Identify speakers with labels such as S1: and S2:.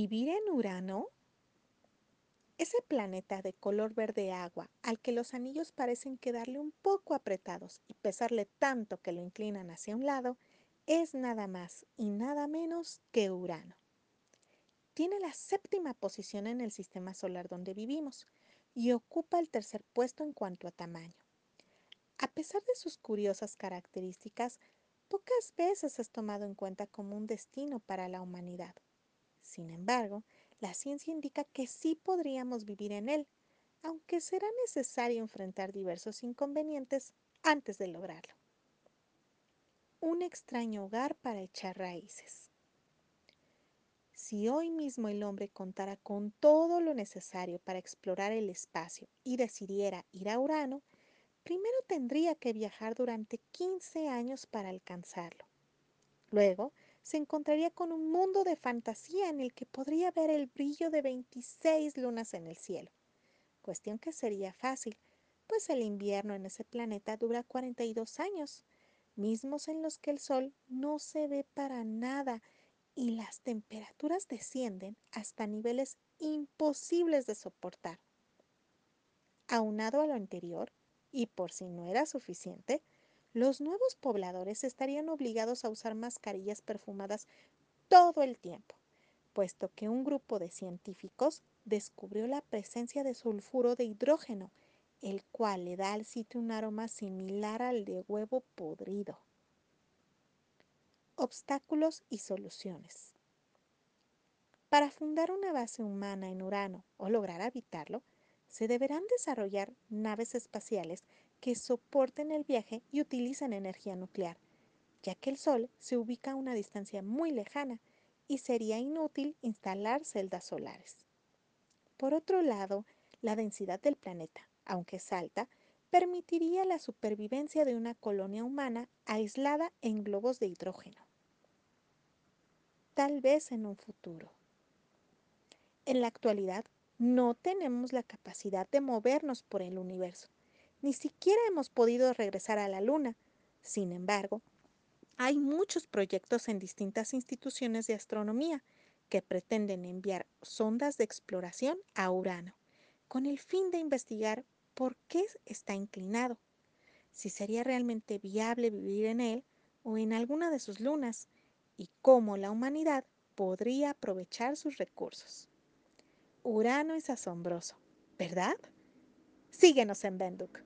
S1: ¿Vivir en Urano? Ese planeta de color verde agua, al que los anillos parecen quedarle un poco apretados y pesarle tanto que lo inclinan hacia un lado, es nada más y nada menos que Urano. Tiene la séptima posición en el sistema solar donde vivimos y ocupa el tercer puesto en cuanto a tamaño. A pesar de sus curiosas características, pocas veces es tomado en cuenta como un destino para la humanidad. Sin embargo, la ciencia indica que sí podríamos vivir en él, aunque será necesario enfrentar diversos inconvenientes antes de lograrlo. Un extraño hogar para echar raíces. Si hoy mismo el hombre contara con todo lo necesario para explorar el espacio y decidiera ir a Urano, primero tendría que viajar durante 15 años para alcanzarlo. Luego, se encontraría con un mundo de fantasía en el que podría ver el brillo de 26 lunas en el cielo. Cuestión que sería fácil, pues el invierno en ese planeta dura 42 años, mismos en los que el sol no se ve para nada y las temperaturas descienden hasta niveles imposibles de soportar. Aunado a lo anterior, y por si no era suficiente, los nuevos pobladores estarían obligados a usar mascarillas perfumadas todo el tiempo, puesto que un grupo de científicos descubrió la presencia de sulfuro de hidrógeno, el cual le da al sitio un aroma similar al de huevo podrido. Obstáculos y soluciones. Para fundar una base humana en Urano o lograr habitarlo, se deberán desarrollar naves espaciales que soporten el viaje y utilicen energía nuclear, ya que el Sol se ubica a una distancia muy lejana y sería inútil instalar celdas solares. Por otro lado, la densidad del planeta, aunque es alta, permitiría la supervivencia de una colonia humana aislada en globos de hidrógeno. Tal vez en un futuro. En la actualidad, no tenemos la capacidad de movernos por el universo. Ni siquiera hemos podido regresar a la Luna. Sin embargo, hay muchos proyectos en distintas instituciones de astronomía que pretenden enviar sondas de exploración a Urano, con el fin de investigar por qué está inclinado, si sería realmente viable vivir en él o en alguna de sus lunas, y cómo la humanidad podría aprovechar sus recursos. Urano es asombroso, ¿verdad? Síguenos en Benduk.